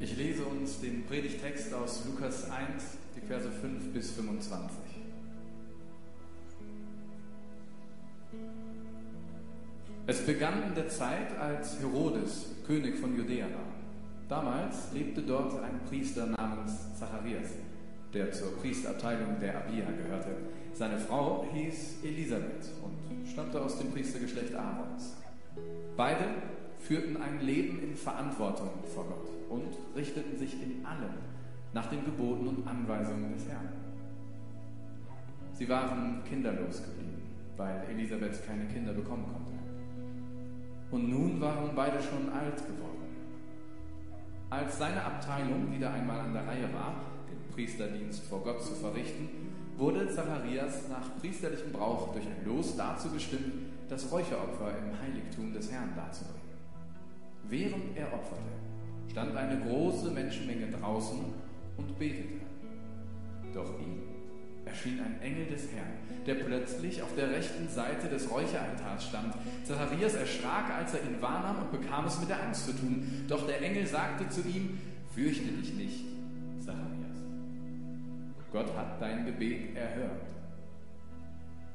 Ich lese uns den Predigtext aus Lukas 1, die Verse 5 bis 25. Es begann in der Zeit, als Herodes König von Judäa war. Damals lebte dort ein Priester namens Zacharias, der zur Priesterabteilung der Abia gehörte. Seine Frau hieß Elisabeth und stammte aus dem Priestergeschlecht Aarons. Beide führten ein Leben in Verantwortung vor Gott und richteten sich in allem nach den Geboten und Anweisungen des Herrn. Sie waren kinderlos geblieben, weil Elisabeth keine Kinder bekommen konnte. Und nun waren beide schon alt geworden. Als seine Abteilung wieder einmal an der Reihe war, den Priesterdienst vor Gott zu verrichten, wurde Zacharias nach priesterlichem Brauch durch ein Los dazu bestimmt, das Räucheropfer im Heiligtum des Herrn darzubringen. Während er opferte, stand eine große Menschenmenge draußen und betete. Doch ihm erschien ein Engel des Herrn, der plötzlich auf der rechten Seite des Räucheraltars stand. Zacharias erschrak, als er ihn wahrnahm und bekam es mit der Angst zu tun. Doch der Engel sagte zu ihm, fürchte dich nicht, Zacharias. Gott hat dein Gebet erhört.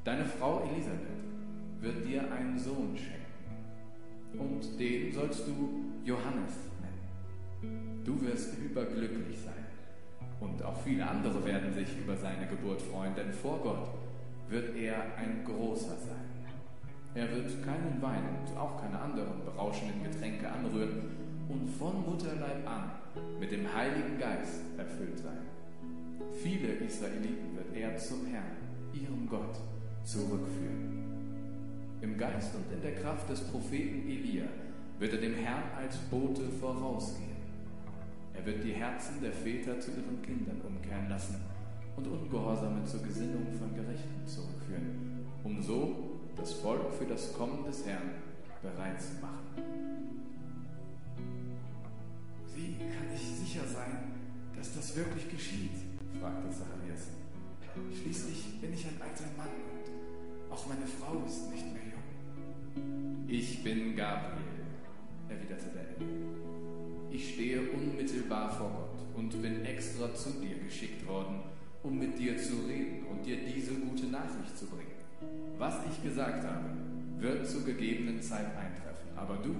Deine Frau Elisabeth wird dir einen Sohn schenken und den sollst du Johannes. Du wirst überglücklich sein. Und auch viele andere werden sich über seine Geburt freuen, denn vor Gott wird er ein großer sein. Er wird keinen Wein und auch keine anderen berauschenden Getränke anrühren und von Mutterleib an mit dem Heiligen Geist erfüllt sein. Viele Israeliten wird er zum Herrn, ihrem Gott, zurückführen. Im Geist und in der Kraft des Propheten Elia wird er dem Herrn als Bote vorausgehen. Er wird die Herzen der Väter zu ihren Kindern umkehren lassen und Ungehorsame zur Gesinnung von Gerechten zurückführen, um so das Volk für das Kommen des Herrn bereit zu machen. Wie kann ich sicher sein, dass das wirklich geschieht? fragte Zacharias. Schließlich bin ich ein alter Mann und auch meine Frau ist nicht mehr ich bin Gabriel, erwiderte der Engel. Ich stehe unmittelbar vor Gott und bin extra zu dir geschickt worden, um mit dir zu reden und dir diese gute Nachricht zu bringen. Was ich gesagt habe, wird zur gegebenen Zeit eintreffen, aber du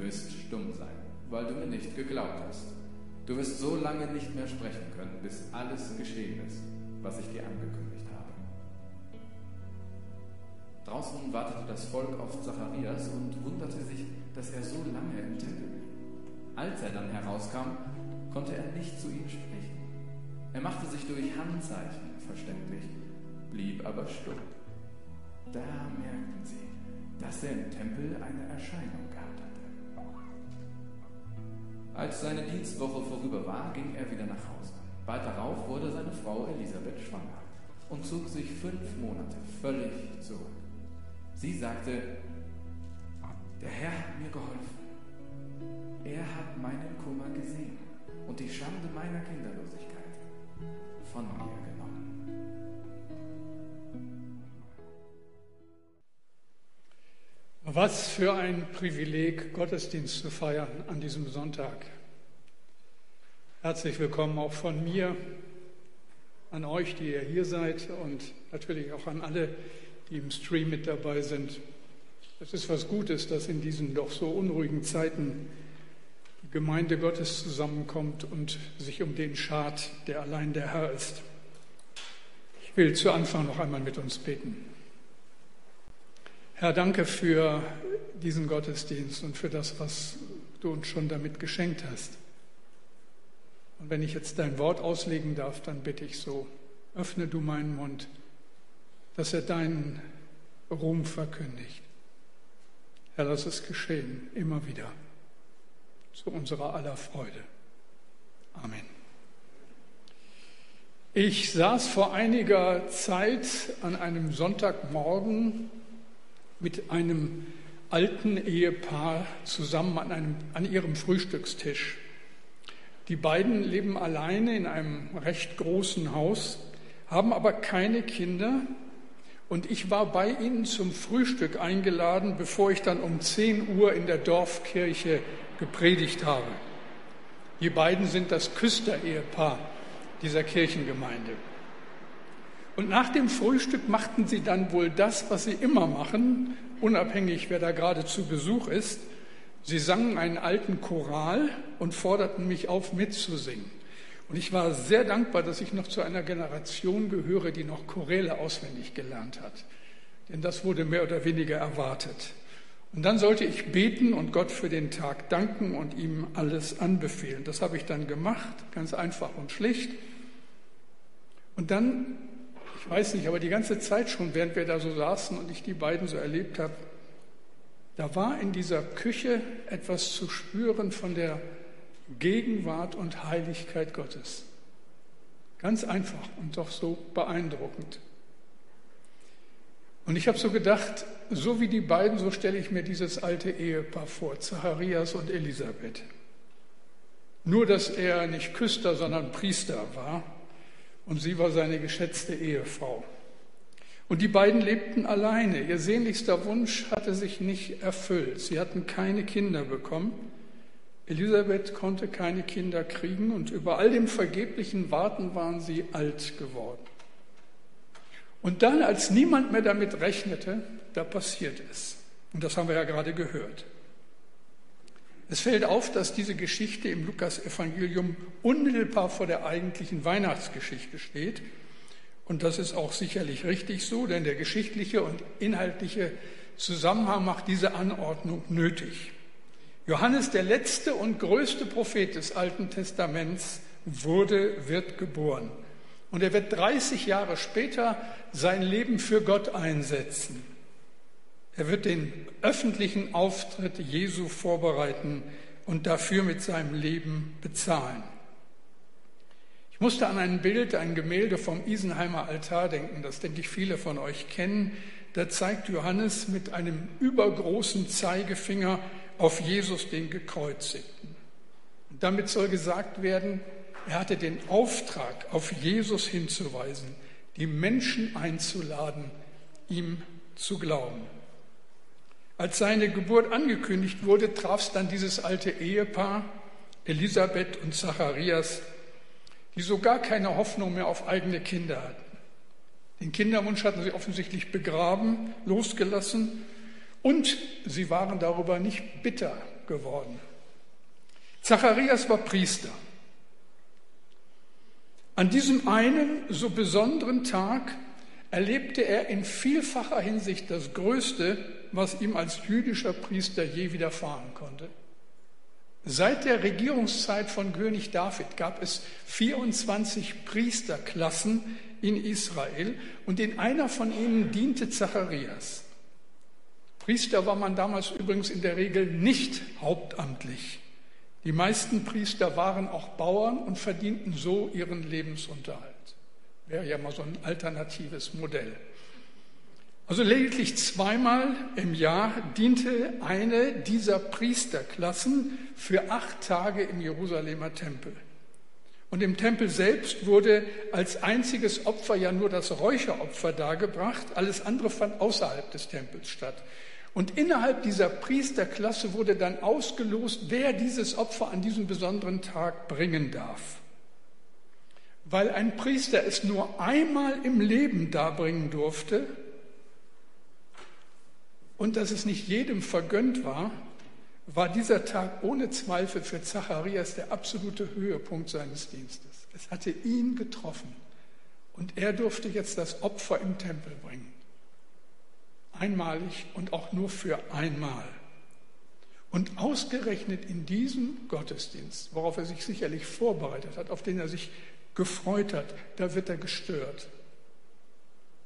wirst stumm sein, weil du mir nicht geglaubt hast. Du wirst so lange nicht mehr sprechen können, bis alles geschehen ist, was ich dir angekündigt habe. Draußen wartete das Volk auf Zacharias und wunderte sich, dass er so lange im Tempel. Als er dann herauskam, konnte er nicht zu ihm sprechen. Er machte sich durch Handzeichen verständlich, blieb aber stumm. Da merkten sie, dass er im Tempel eine Erscheinung gehabt hatte. Als seine Dienstwoche vorüber war, ging er wieder nach Hause. Bald darauf wurde seine Frau Elisabeth schwanger und zog sich fünf Monate völlig zurück. Sie sagte, der Herr hat mir geholfen. Er hat meinen Kummer gesehen und die Schande meiner Kinderlosigkeit von mir genommen. Was für ein Privileg, Gottesdienst zu feiern an diesem Sonntag. Herzlich willkommen auch von mir an euch, die ihr hier seid und natürlich auch an alle, die im Stream mit dabei sind. Es ist was Gutes, dass in diesen doch so unruhigen Zeiten Gemeinde Gottes zusammenkommt und sich um den schart, der allein der Herr ist. Ich will zu Anfang noch einmal mit uns beten. Herr, danke für diesen Gottesdienst und für das, was du uns schon damit geschenkt hast. Und wenn ich jetzt dein Wort auslegen darf, dann bitte ich so, öffne du meinen Mund dass er deinen Ruhm verkündigt. Herr, lass es geschehen, immer wieder, zu unserer aller Freude. Amen. Ich saß vor einiger Zeit an einem Sonntagmorgen mit einem alten Ehepaar zusammen an, einem, an ihrem Frühstückstisch. Die beiden leben alleine in einem recht großen Haus, haben aber keine Kinder und ich war bei ihnen zum Frühstück eingeladen, bevor ich dann um 10 Uhr in der Dorfkirche gepredigt habe. Die beiden sind das Küster-Ehepaar dieser Kirchengemeinde. Und nach dem Frühstück machten sie dann wohl das, was sie immer machen, unabhängig wer da gerade zu Besuch ist. Sie sangen einen alten Choral und forderten mich auf, mitzusingen. Und ich war sehr dankbar, dass ich noch zu einer Generation gehöre, die noch Choräle auswendig gelernt hat. Denn das wurde mehr oder weniger erwartet. Und dann sollte ich beten und Gott für den Tag danken und ihm alles anbefehlen. Das habe ich dann gemacht, ganz einfach und schlicht. Und dann, ich weiß nicht, aber die ganze Zeit schon, während wir da so saßen und ich die beiden so erlebt habe, da war in dieser Küche etwas zu spüren von der Gegenwart und Heiligkeit Gottes. Ganz einfach und doch so beeindruckend. Und ich habe so gedacht, so wie die beiden, so stelle ich mir dieses alte Ehepaar vor, Zacharias und Elisabeth. Nur, dass er nicht Küster, sondern Priester war und sie war seine geschätzte Ehefrau. Und die beiden lebten alleine. Ihr sehnlichster Wunsch hatte sich nicht erfüllt. Sie hatten keine Kinder bekommen. Elisabeth konnte keine Kinder kriegen und über all dem vergeblichen Warten waren sie alt geworden. Und dann, als niemand mehr damit rechnete, da passiert es. Und das haben wir ja gerade gehört. Es fällt auf, dass diese Geschichte im Lukas-Evangelium unmittelbar vor der eigentlichen Weihnachtsgeschichte steht. Und das ist auch sicherlich richtig so, denn der geschichtliche und inhaltliche Zusammenhang macht diese Anordnung nötig. Johannes, der letzte und größte Prophet des Alten Testaments, wurde, wird geboren. Und er wird 30 Jahre später sein Leben für Gott einsetzen. Er wird den öffentlichen Auftritt Jesu vorbereiten und dafür mit seinem Leben bezahlen. Ich musste an ein Bild, ein Gemälde vom Isenheimer Altar denken, das denke ich viele von euch kennen. Da zeigt Johannes mit einem übergroßen Zeigefinger auf Jesus den Gekreuzigten. Damit soll gesagt werden, er hatte den Auftrag, auf Jesus hinzuweisen, die Menschen einzuladen, ihm zu glauben. Als seine Geburt angekündigt wurde, traf es dann dieses alte Ehepaar, Elisabeth und Zacharias, die so gar keine Hoffnung mehr auf eigene Kinder hatten. Den Kinderwunsch hatten sie offensichtlich begraben, losgelassen und sie waren darüber nicht bitter geworden. Zacharias war Priester. An diesem einen so besonderen Tag erlebte er in vielfacher Hinsicht das Größte, was ihm als jüdischer Priester je widerfahren konnte. Seit der Regierungszeit von König David gab es 24 Priesterklassen in Israel und in einer von ihnen diente Zacharias. Priester war man damals übrigens in der Regel nicht hauptamtlich. Die meisten Priester waren auch Bauern und verdienten so ihren Lebensunterhalt. Wäre ja mal so ein alternatives Modell. Also lediglich zweimal im Jahr diente eine dieser Priesterklassen für acht Tage im Jerusalemer Tempel. Und im Tempel selbst wurde als einziges Opfer ja nur das Räucheropfer dargebracht. Alles andere fand außerhalb des Tempels statt. Und innerhalb dieser Priesterklasse wurde dann ausgelost, wer dieses Opfer an diesem besonderen Tag bringen darf. Weil ein Priester es nur einmal im Leben darbringen durfte und dass es nicht jedem vergönnt war, war dieser Tag ohne Zweifel für Zacharias der absolute Höhepunkt seines Dienstes. Es hatte ihn getroffen und er durfte jetzt das Opfer im Tempel bringen einmalig und auch nur für einmal. Und ausgerechnet in diesem Gottesdienst, worauf er sich sicherlich vorbereitet hat, auf den er sich gefreut hat, da wird er gestört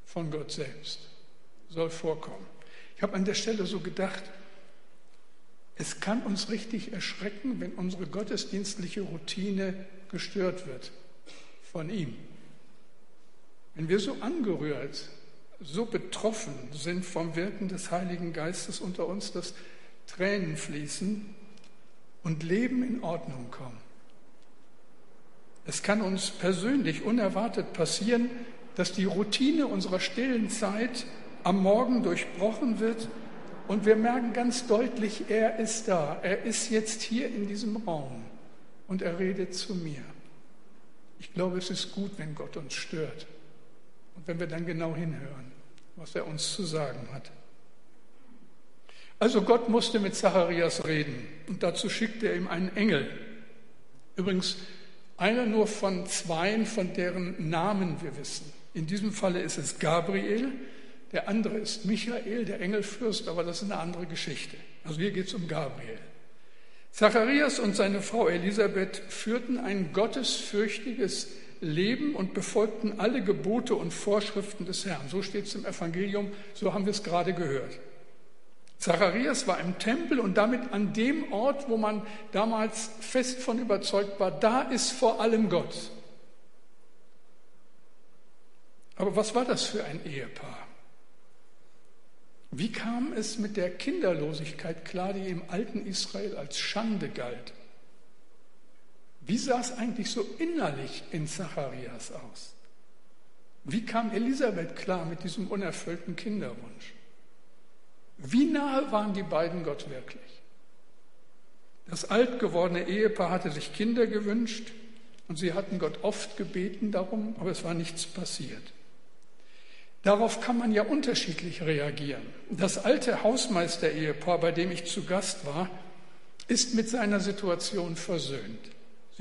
von Gott selbst. Soll vorkommen. Ich habe an der Stelle so gedacht, es kann uns richtig erschrecken, wenn unsere gottesdienstliche Routine gestört wird von ihm. Wenn wir so angerührt so betroffen sind vom Wirken des Heiligen Geistes unter uns, dass Tränen fließen und Leben in Ordnung kommen. Es kann uns persönlich unerwartet passieren, dass die Routine unserer stillen Zeit am Morgen durchbrochen wird und wir merken ganz deutlich, er ist da, er ist jetzt hier in diesem Raum. und er redet zu mir. Ich glaube, es ist gut, wenn Gott uns stört und wenn wir dann genau hinhören, was er uns zu sagen hat. Also Gott musste mit Zacharias reden und dazu schickte er ihm einen Engel. Übrigens einer nur von zweien, von deren Namen wir wissen. In diesem Falle ist es Gabriel, der andere ist Michael, der Engelfürst, aber das ist eine andere Geschichte. Also hier geht es um Gabriel. Zacharias und seine Frau Elisabeth führten ein gottesfürchtiges Leben und befolgten alle Gebote und Vorschriften des Herrn. So steht es im Evangelium, so haben wir es gerade gehört. Zacharias war im Tempel und damit an dem Ort, wo man damals fest von überzeugt war, da ist vor allem Gott. Aber was war das für ein Ehepaar? Wie kam es mit der Kinderlosigkeit klar, die im alten Israel als Schande galt? Wie sah es eigentlich so innerlich in Zacharias aus? Wie kam Elisabeth klar mit diesem unerfüllten Kinderwunsch? Wie nahe waren die beiden Gott wirklich? Das alt gewordene Ehepaar hatte sich Kinder gewünscht und sie hatten Gott oft gebeten darum, aber es war nichts passiert. Darauf kann man ja unterschiedlich reagieren. Das alte Hausmeister-Ehepaar, bei dem ich zu Gast war, ist mit seiner Situation versöhnt.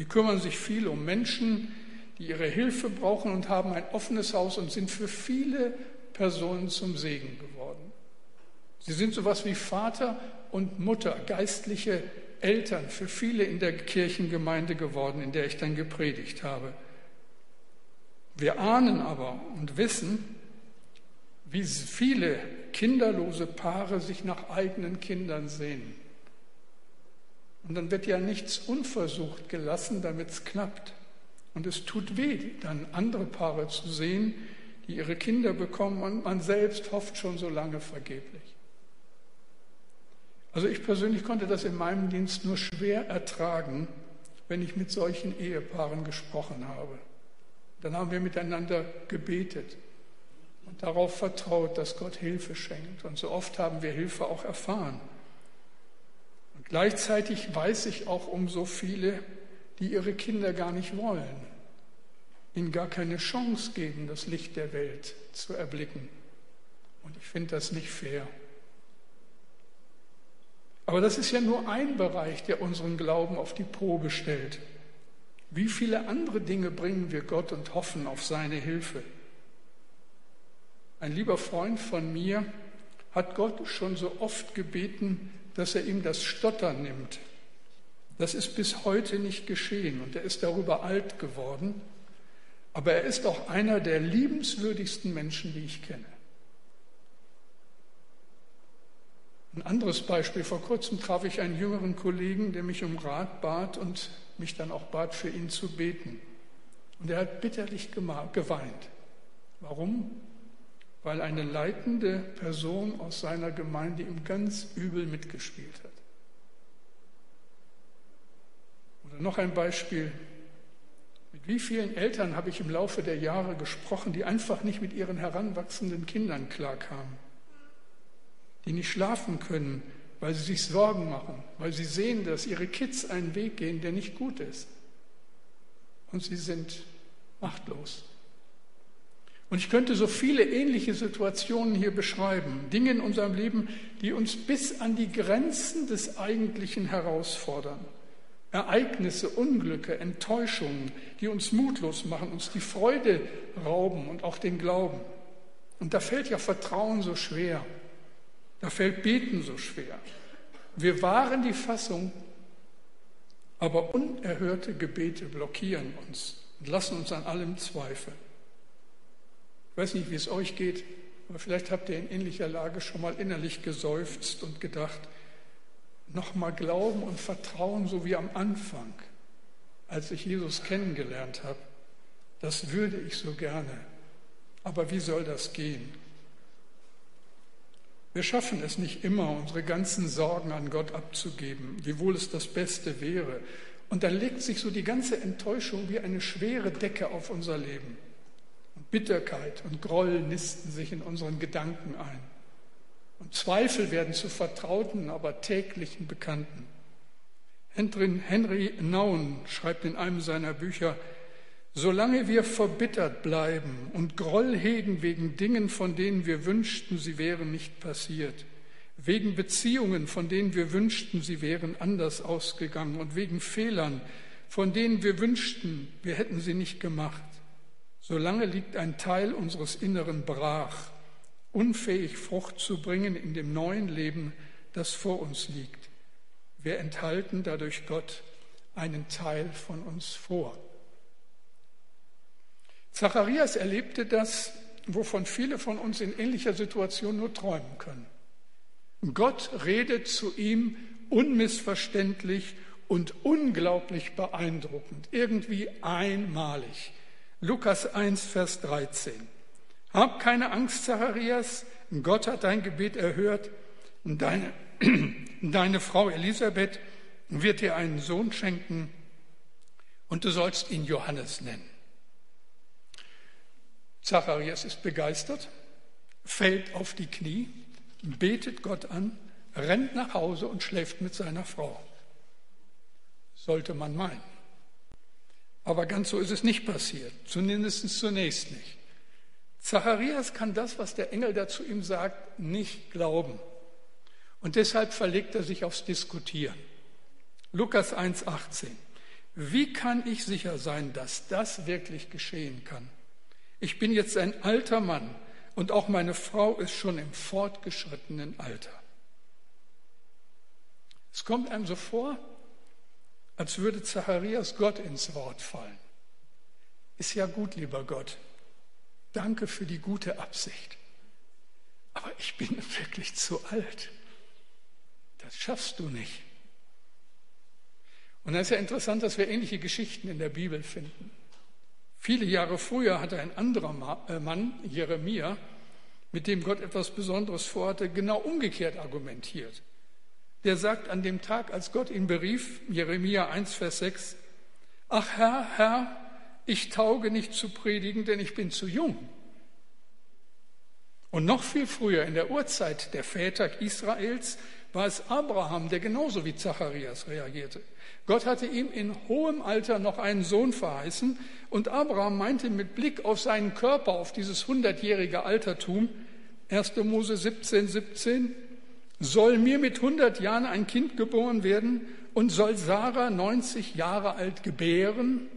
Sie kümmern sich viel um Menschen, die ihre Hilfe brauchen und haben ein offenes Haus und sind für viele Personen zum Segen geworden. Sie sind sowas wie Vater und Mutter, geistliche Eltern für viele in der Kirchengemeinde geworden, in der ich dann gepredigt habe. Wir ahnen aber und wissen, wie viele kinderlose Paare sich nach eigenen Kindern sehen. Und dann wird ja nichts unversucht gelassen, damit es klappt. Und es tut weh, dann andere Paare zu sehen, die ihre Kinder bekommen und man selbst hofft schon so lange vergeblich. Also ich persönlich konnte das in meinem Dienst nur schwer ertragen, wenn ich mit solchen Ehepaaren gesprochen habe. Dann haben wir miteinander gebetet und darauf vertraut, dass Gott Hilfe schenkt. Und so oft haben wir Hilfe auch erfahren. Gleichzeitig weiß ich auch um so viele, die ihre Kinder gar nicht wollen, ihnen gar keine Chance geben, das Licht der Welt zu erblicken. Und ich finde das nicht fair. Aber das ist ja nur ein Bereich, der unseren Glauben auf die Probe stellt. Wie viele andere Dinge bringen wir Gott und hoffen auf seine Hilfe? Ein lieber Freund von mir hat Gott schon so oft gebeten, dass er ihm das Stottern nimmt. Das ist bis heute nicht geschehen und er ist darüber alt geworden. Aber er ist auch einer der liebenswürdigsten Menschen, die ich kenne. Ein anderes Beispiel. Vor kurzem traf ich einen jüngeren Kollegen, der mich um Rat bat und mich dann auch bat, für ihn zu beten. Und er hat bitterlich geweint. Warum? Weil eine leitende Person aus seiner Gemeinde ihm ganz übel mitgespielt hat. Oder noch ein Beispiel. Mit wie vielen Eltern habe ich im Laufe der Jahre gesprochen, die einfach nicht mit ihren heranwachsenden Kindern klarkamen, die nicht schlafen können, weil sie sich Sorgen machen, weil sie sehen, dass ihre Kids einen Weg gehen, der nicht gut ist. Und sie sind machtlos. Und ich könnte so viele ähnliche Situationen hier beschreiben, Dinge in unserem Leben, die uns bis an die Grenzen des Eigentlichen herausfordern. Ereignisse, Unglücke, Enttäuschungen, die uns mutlos machen, uns die Freude rauben und auch den Glauben. Und da fällt ja Vertrauen so schwer, da fällt Beten so schwer. Wir wahren die Fassung, aber unerhörte Gebete blockieren uns und lassen uns an allem zweifeln. Ich weiß nicht, wie es euch geht, aber vielleicht habt ihr in ähnlicher Lage schon mal innerlich geseufzt und gedacht, nochmal Glauben und Vertrauen, so wie am Anfang, als ich Jesus kennengelernt habe. Das würde ich so gerne. Aber wie soll das gehen? Wir schaffen es nicht immer, unsere ganzen Sorgen an Gott abzugeben, wiewohl es das Beste wäre. Und dann legt sich so die ganze Enttäuschung wie eine schwere Decke auf unser Leben. Bitterkeit und Groll nisten sich in unseren Gedanken ein. Und Zweifel werden zu vertrauten, aber täglichen Bekannten. Henry Naun schreibt in einem seiner Bücher, Solange wir verbittert bleiben und Groll hegen wegen Dingen, von denen wir wünschten, sie wären nicht passiert, wegen Beziehungen, von denen wir wünschten, sie wären anders ausgegangen und wegen Fehlern, von denen wir wünschten, wir hätten sie nicht gemacht, solange liegt ein Teil unseres Inneren brach, unfähig Frucht zu bringen in dem neuen Leben, das vor uns liegt. Wir enthalten dadurch Gott einen Teil von uns vor. Zacharias erlebte das, wovon viele von uns in ähnlicher Situation nur träumen können. Gott redet zu ihm unmissverständlich und unglaublich beeindruckend, irgendwie einmalig. Lukas 1, Vers 13. Hab keine Angst, Zacharias, Gott hat dein Gebet erhört und deine, deine Frau Elisabeth wird dir einen Sohn schenken und du sollst ihn Johannes nennen. Zacharias ist begeistert, fällt auf die Knie, betet Gott an, rennt nach Hause und schläft mit seiner Frau. Sollte man meinen. Aber ganz so ist es nicht passiert, zumindest zunächst nicht. Zacharias kann das, was der Engel dazu ihm sagt, nicht glauben. Und deshalb verlegt er sich aufs Diskutieren. Lukas 1,18. Wie kann ich sicher sein, dass das wirklich geschehen kann? Ich bin jetzt ein alter Mann und auch meine Frau ist schon im fortgeschrittenen Alter. Es kommt einem so vor, als würde Zacharias Gott ins Wort fallen. Ist ja gut, lieber Gott. Danke für die gute Absicht. Aber ich bin wirklich zu alt. Das schaffst du nicht. Und es ist ja interessant, dass wir ähnliche Geschichten in der Bibel finden. Viele Jahre früher hatte ein anderer äh, Mann, Jeremia, mit dem Gott etwas Besonderes vorhatte, genau umgekehrt argumentiert. Der sagt an dem Tag, als Gott ihn berief, Jeremia 1, Vers 6, Ach Herr, Herr, ich tauge nicht zu predigen, denn ich bin zu jung. Und noch viel früher, in der Urzeit der Väter Israels, war es Abraham, der genauso wie Zacharias reagierte. Gott hatte ihm in hohem Alter noch einen Sohn verheißen und Abraham meinte mit Blick auf seinen Körper, auf dieses hundertjährige Altertum, 1. Mose 17, 17, soll mir mit 100 Jahren ein Kind geboren werden und soll Sarah 90 Jahre alt gebären?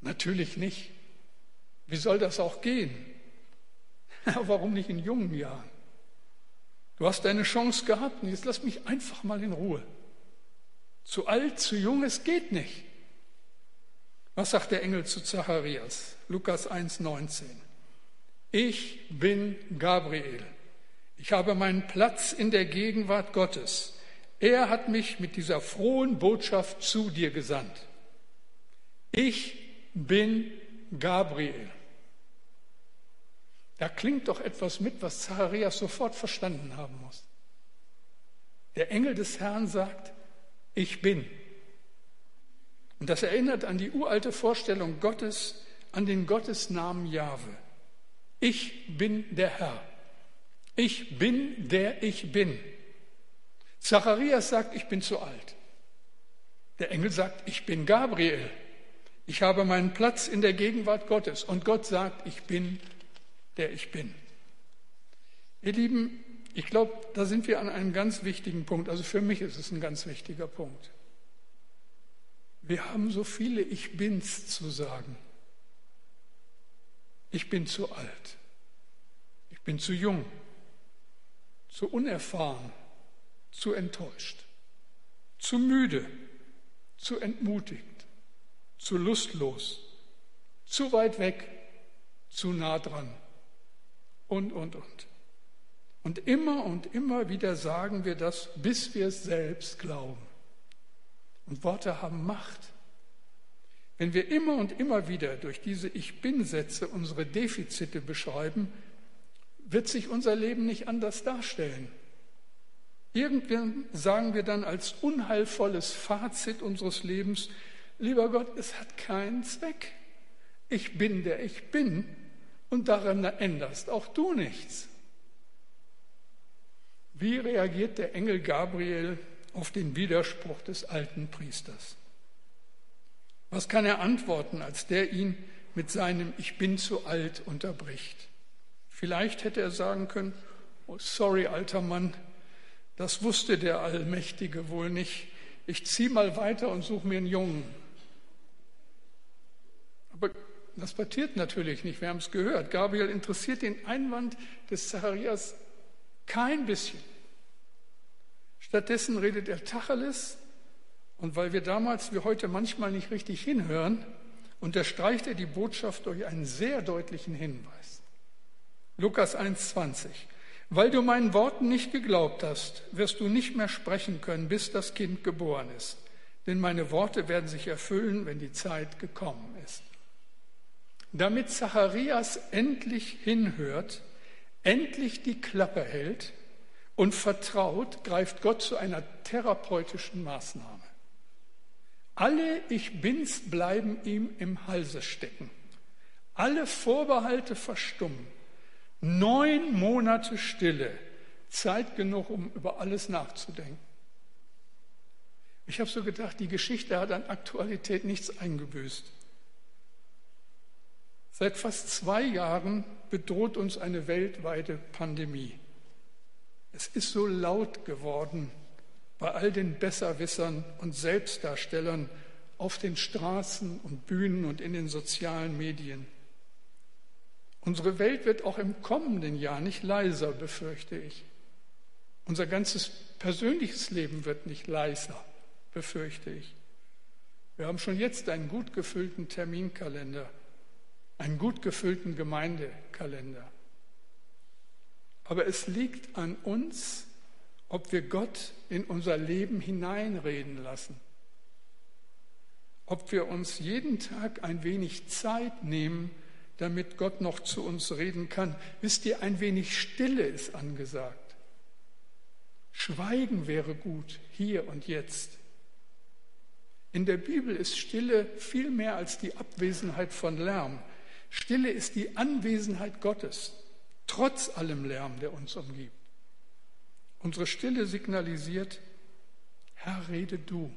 Natürlich nicht. Wie soll das auch gehen? Warum nicht in jungen Jahren? Du hast deine Chance gehabt und jetzt lass mich einfach mal in Ruhe. Zu alt, zu jung, es geht nicht. Was sagt der Engel zu Zacharias? Lukas 1,19. Ich bin Gabriel. Ich habe meinen Platz in der Gegenwart Gottes. Er hat mich mit dieser frohen Botschaft zu dir gesandt. Ich bin Gabriel. Da klingt doch etwas mit, was Zacharias sofort verstanden haben muss. Der Engel des Herrn sagt, ich bin. Und das erinnert an die uralte Vorstellung Gottes, an den Gottesnamen Jahwe. Ich bin der Herr. Ich bin der ich bin. Zacharias sagt, ich bin zu alt. Der Engel sagt, ich bin Gabriel. Ich habe meinen Platz in der Gegenwart Gottes. Und Gott sagt, ich bin der ich bin. Ihr Lieben, ich glaube, da sind wir an einem ganz wichtigen Punkt. Also für mich ist es ein ganz wichtiger Punkt. Wir haben so viele Ich bins zu sagen. Ich bin zu alt. Ich bin zu jung. Zu unerfahren. Zu enttäuscht. Zu müde. Zu entmutigt. Zu lustlos. Zu weit weg. Zu nah dran. Und, und, und. Und immer und immer wieder sagen wir das, bis wir es selbst glauben. Und Worte haben Macht. Wenn wir immer und immer wieder durch diese Ich bin-Sätze unsere Defizite beschreiben, wird sich unser Leben nicht anders darstellen. Irgendwann sagen wir dann als unheilvolles Fazit unseres Lebens, lieber Gott, es hat keinen Zweck. Ich bin der ich bin und daran änderst auch du nichts. Wie reagiert der Engel Gabriel auf den Widerspruch des alten Priesters. Was kann er antworten, als der ihn mit seinem Ich bin zu alt unterbricht? Vielleicht hätte er sagen können, oh, sorry, alter Mann, das wusste der Allmächtige wohl nicht. Ich ziehe mal weiter und suche mir einen Jungen. Aber das passiert natürlich nicht, wir haben es gehört. Gabriel interessiert den Einwand des Zacharias kein bisschen. Stattdessen redet er Tacheles und weil wir damals wie heute manchmal nicht richtig hinhören, unterstreicht er die Botschaft durch einen sehr deutlichen Hinweis. Lukas 1,20. Weil du meinen Worten nicht geglaubt hast, wirst du nicht mehr sprechen können, bis das Kind geboren ist. Denn meine Worte werden sich erfüllen, wenn die Zeit gekommen ist. Damit Zacharias endlich hinhört, endlich die Klappe hält und vertraut, greift Gott zu einer therapeutischen Maßnahme. Alle Ich Bins bleiben ihm im Halse stecken. Alle Vorbehalte verstummen. Neun Monate Stille, Zeit genug, um über alles nachzudenken. Ich habe so gedacht, die Geschichte hat an Aktualität nichts eingebüßt. Seit fast zwei Jahren bedroht uns eine weltweite Pandemie. Es ist so laut geworden bei all den Besserwissern und Selbstdarstellern auf den Straßen und Bühnen und in den sozialen Medien. Unsere Welt wird auch im kommenden Jahr nicht leiser, befürchte ich. Unser ganzes persönliches Leben wird nicht leiser, befürchte ich. Wir haben schon jetzt einen gut gefüllten Terminkalender, einen gut gefüllten Gemeindekalender. Aber es liegt an uns, ob wir Gott in unser Leben hineinreden lassen. Ob wir uns jeden Tag ein wenig Zeit nehmen, damit Gott noch zu uns reden kann. Wisst ihr, ein wenig Stille ist angesagt. Schweigen wäre gut, hier und jetzt. In der Bibel ist Stille viel mehr als die Abwesenheit von Lärm. Stille ist die Anwesenheit Gottes, trotz allem Lärm, der uns umgibt. Unsere Stille signalisiert, Herr, rede du.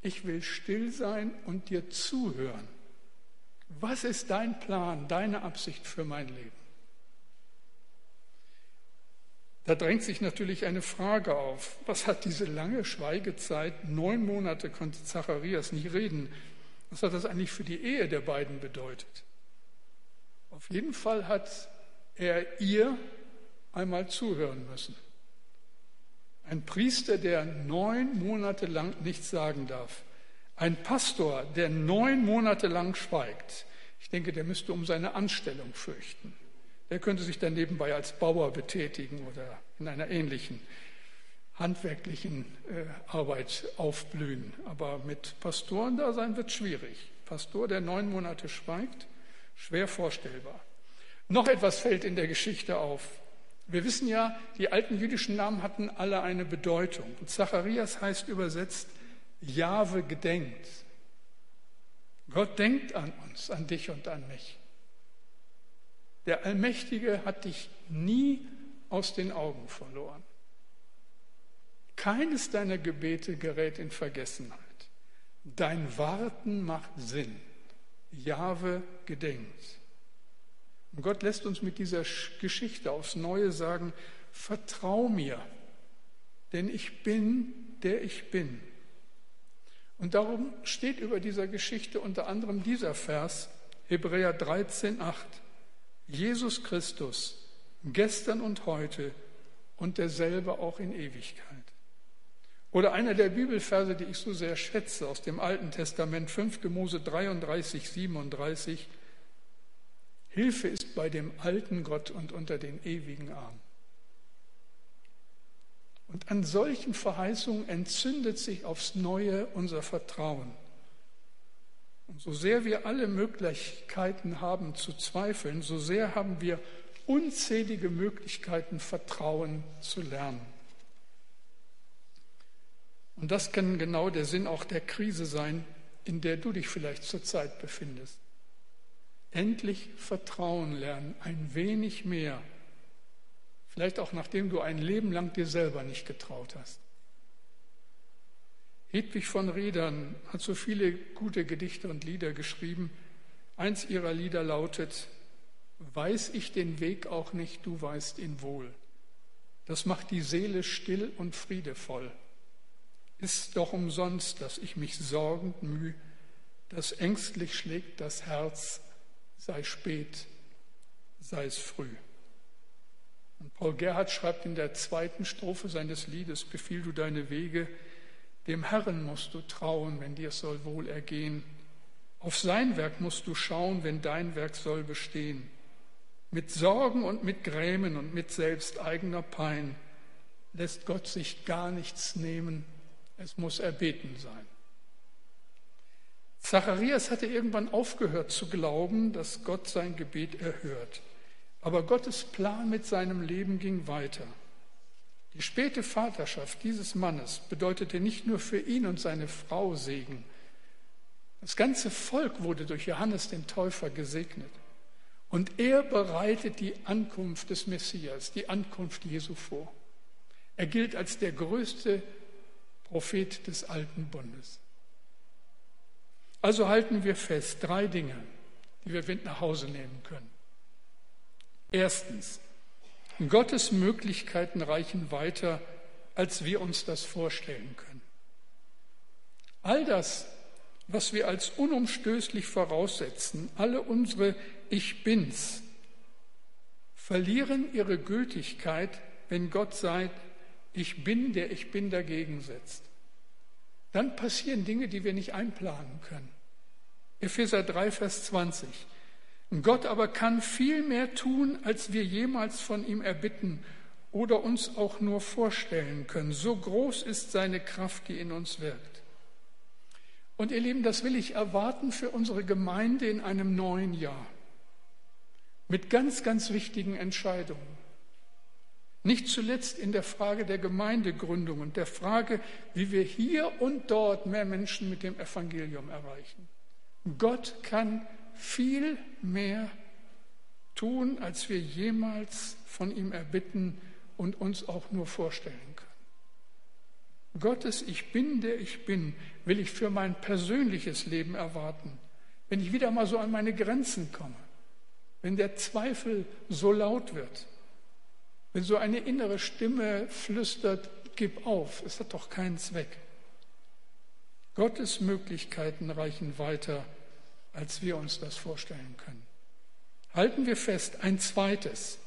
Ich will still sein und dir zuhören. Was ist dein Plan, deine Absicht für mein Leben? Da drängt sich natürlich eine Frage auf. Was hat diese lange Schweigezeit, neun Monate konnte Zacharias nicht reden, was hat das eigentlich für die Ehe der beiden bedeutet? Auf jeden Fall hat er ihr einmal zuhören müssen. Ein Priester, der neun Monate lang nichts sagen darf. Ein Pastor, der neun Monate lang schweigt. Ich denke, der müsste um seine Anstellung fürchten. Der könnte sich dann nebenbei als Bauer betätigen oder in einer ähnlichen handwerklichen äh, Arbeit aufblühen. Aber mit Pastoren da sein wird schwierig. Pastor, der neun Monate schweigt, schwer vorstellbar. Noch etwas fällt in der Geschichte auf. Wir wissen ja, die alten jüdischen Namen hatten alle eine Bedeutung. Und Zacharias heißt übersetzt, Jahwe gedenkt. Gott denkt an uns, an dich und an mich. Der Allmächtige hat dich nie aus den Augen verloren. Keines deiner Gebete gerät in Vergessenheit. Dein Warten macht Sinn. Jahwe gedenkt. Und Gott lässt uns mit dieser Geschichte aufs Neue sagen, vertrau mir, denn ich bin, der ich bin. Und darum steht über dieser Geschichte unter anderem dieser Vers, Hebräer 13, 8. Jesus Christus, gestern und heute und derselbe auch in Ewigkeit. Oder einer der Bibelverse, die ich so sehr schätze, aus dem Alten Testament, 5. Mose 33, 37. Hilfe ist bei dem alten Gott und unter den ewigen Armen. Und an solchen Verheißungen entzündet sich aufs Neue unser Vertrauen. Und so sehr wir alle Möglichkeiten haben zu zweifeln, so sehr haben wir unzählige Möglichkeiten, Vertrauen zu lernen. Und das kann genau der Sinn auch der Krise sein, in der du dich vielleicht zurzeit befindest. Endlich Vertrauen lernen, ein wenig mehr. Vielleicht auch nachdem du ein Leben lang dir selber nicht getraut hast. Hedwig von Redern hat so viele gute Gedichte und Lieder geschrieben. Eins ihrer Lieder lautet, Weiß ich den Weg auch nicht, du weißt ihn wohl. Das macht die Seele still und friedevoll. Ist doch umsonst, dass ich mich sorgend müh, dass ängstlich schlägt das Herz, sei spät, sei es früh. Und Paul Gerhard schreibt in der zweiten Strophe seines Liedes, Befiehl du deine Wege, dem Herrn musst du trauen, wenn dir es soll wohl ergehen. Auf sein Werk musst du schauen, wenn dein Werk soll bestehen. Mit Sorgen und mit Grämen und mit selbst eigener Pein lässt Gott sich gar nichts nehmen, es muss erbeten sein. Zacharias hatte irgendwann aufgehört zu glauben, dass Gott sein Gebet erhört. Aber Gottes Plan mit seinem Leben ging weiter. Die späte Vaterschaft dieses Mannes bedeutete nicht nur für ihn und seine Frau Segen. Das ganze Volk wurde durch Johannes den Täufer gesegnet. Und er bereitet die Ankunft des Messias, die Ankunft Jesu vor. Er gilt als der größte Prophet des alten Bundes. Also halten wir fest, drei Dinge, die wir mit nach Hause nehmen können. Erstens, Gottes Möglichkeiten reichen weiter, als wir uns das vorstellen können. All das, was wir als unumstößlich voraussetzen, alle unsere Ich bin's, verlieren ihre Gültigkeit, wenn Gott sagt, ich bin, der ich bin dagegen setzt. Dann passieren Dinge, die wir nicht einplanen können. Epheser 3, Vers 20. Gott aber kann viel mehr tun, als wir jemals von ihm erbitten oder uns auch nur vorstellen können. So groß ist seine Kraft, die in uns wirkt. Und ihr Lieben, das will ich erwarten für unsere Gemeinde in einem neuen Jahr. Mit ganz, ganz wichtigen Entscheidungen. Nicht zuletzt in der Frage der Gemeindegründung und der Frage, wie wir hier und dort mehr Menschen mit dem Evangelium erreichen. Gott kann viel mehr tun, als wir jemals von ihm erbitten und uns auch nur vorstellen können. Gottes Ich bin, der ich bin, will ich für mein persönliches Leben erwarten. Wenn ich wieder mal so an meine Grenzen komme, wenn der Zweifel so laut wird, wenn so eine innere Stimme flüstert, gib auf, es hat doch keinen Zweck. Gottes Möglichkeiten reichen weiter, als wir uns das vorstellen können. Halten wir fest, ein zweites.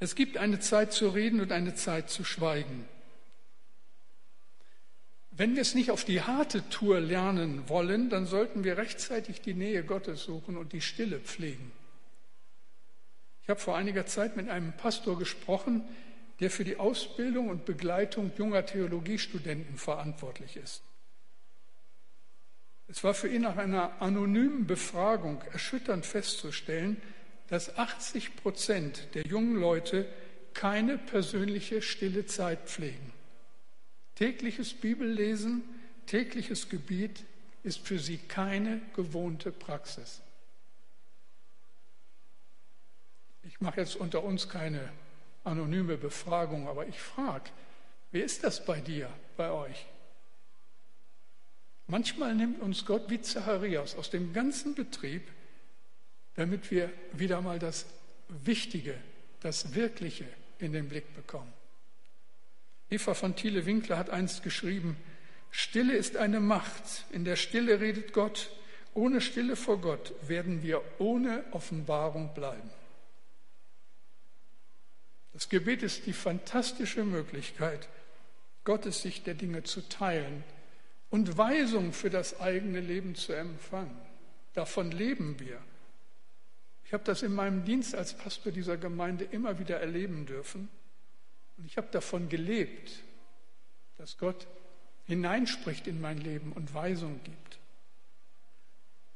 Es gibt eine Zeit zu reden und eine Zeit zu schweigen. Wenn wir es nicht auf die harte Tour lernen wollen, dann sollten wir rechtzeitig die Nähe Gottes suchen und die Stille pflegen. Ich habe vor einiger Zeit mit einem Pastor gesprochen, der für die Ausbildung und Begleitung junger Theologiestudenten verantwortlich ist. Es war für ihn nach einer anonymen Befragung erschütternd festzustellen, dass 80 Prozent der jungen Leute keine persönliche stille Zeit pflegen. Tägliches Bibellesen, tägliches Gebiet ist für sie keine gewohnte Praxis. Ich mache jetzt unter uns keine anonyme Befragung, aber ich frage, wie ist das bei dir, bei euch? Manchmal nimmt uns Gott wie Zacharias aus dem ganzen Betrieb, damit wir wieder mal das Wichtige, das Wirkliche in den Blick bekommen. Eva von Thiele-Winkler hat einst geschrieben, Stille ist eine Macht. In der Stille redet Gott. Ohne Stille vor Gott werden wir ohne Offenbarung bleiben. Das Gebet ist die fantastische Möglichkeit, Gottes Sicht der Dinge zu teilen und Weisung für das eigene Leben zu empfangen. Davon leben wir. Ich habe das in meinem Dienst als Pastor dieser Gemeinde immer wieder erleben dürfen. Und ich habe davon gelebt, dass Gott hineinspricht in mein Leben und Weisung gibt.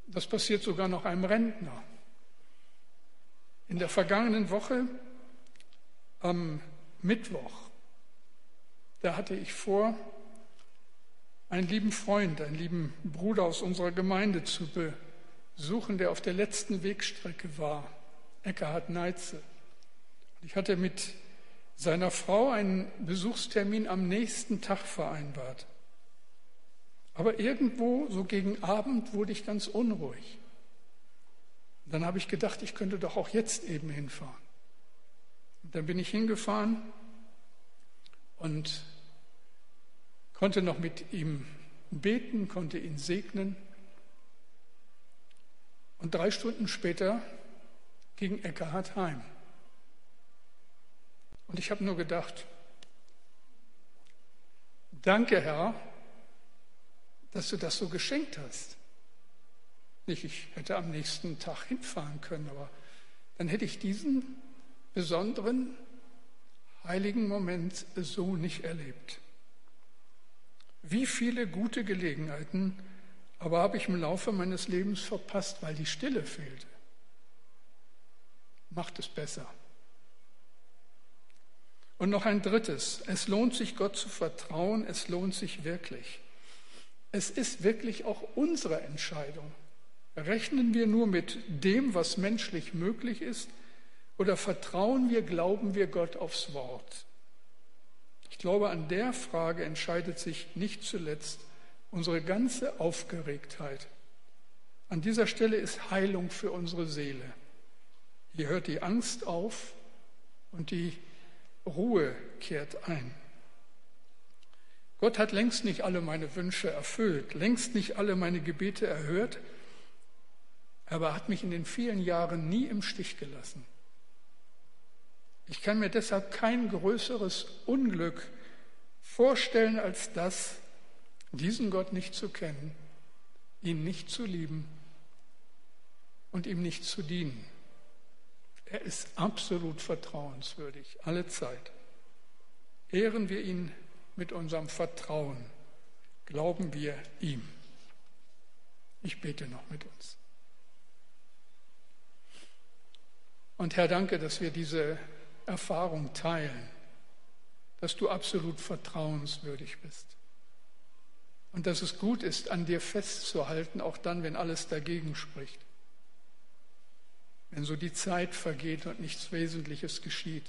Das passiert sogar noch einem Rentner. In der vergangenen Woche am Mittwoch, da hatte ich vor, einen lieben Freund, einen lieben Bruder aus unserer Gemeinde zu besuchen, der auf der letzten Wegstrecke war, Eckhard Neitze. Ich hatte mit seiner Frau einen Besuchstermin am nächsten Tag vereinbart. Aber irgendwo, so gegen Abend, wurde ich ganz unruhig. Dann habe ich gedacht, ich könnte doch auch jetzt eben hinfahren. Und dann bin ich hingefahren und konnte noch mit ihm beten, konnte ihn segnen. Und drei Stunden später ging Eckhard heim. Und ich habe nur gedacht, danke Herr, dass du das so geschenkt hast. Nicht, ich hätte am nächsten Tag hinfahren können, aber dann hätte ich diesen besonderen heiligen Moment so nicht erlebt. Wie viele gute Gelegenheiten aber habe ich im Laufe meines Lebens verpasst, weil die Stille fehlte. Macht es besser. Und noch ein drittes. Es lohnt sich, Gott zu vertrauen. Es lohnt sich wirklich. Es ist wirklich auch unsere Entscheidung. Rechnen wir nur mit dem, was menschlich möglich ist, oder vertrauen wir, glauben wir Gott aufs Wort? Ich glaube, an der Frage entscheidet sich nicht zuletzt unsere ganze Aufgeregtheit. An dieser Stelle ist Heilung für unsere Seele. Hier hört die Angst auf und die Ruhe kehrt ein. Gott hat längst nicht alle meine Wünsche erfüllt, längst nicht alle meine Gebete erhört, aber hat mich in den vielen Jahren nie im Stich gelassen. Ich kann mir deshalb kein größeres Unglück vorstellen als das, diesen Gott nicht zu kennen, ihn nicht zu lieben und ihm nicht zu dienen. Er ist absolut vertrauenswürdig, alle Zeit. Ehren wir ihn mit unserem Vertrauen, glauben wir ihm. Ich bete noch mit uns. Und Herr, danke, dass wir diese Erfahrung teilen, dass du absolut vertrauenswürdig bist. Und dass es gut ist, an dir festzuhalten, auch dann, wenn alles dagegen spricht. Wenn so die Zeit vergeht und nichts Wesentliches geschieht.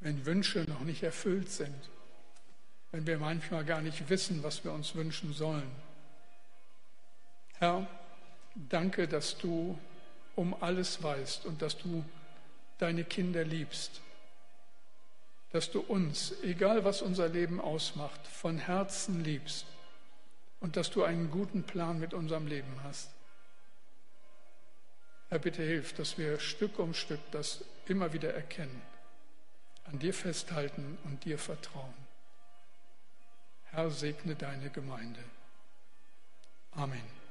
Wenn Wünsche noch nicht erfüllt sind. Wenn wir manchmal gar nicht wissen, was wir uns wünschen sollen. Herr, danke, dass du um alles weißt und dass du deine Kinder liebst, dass du uns, egal was unser Leben ausmacht, von Herzen liebst und dass du einen guten Plan mit unserem Leben hast. Herr, bitte hilf, dass wir Stück um Stück das immer wieder erkennen, an dir festhalten und dir vertrauen. Herr, segne deine Gemeinde. Amen.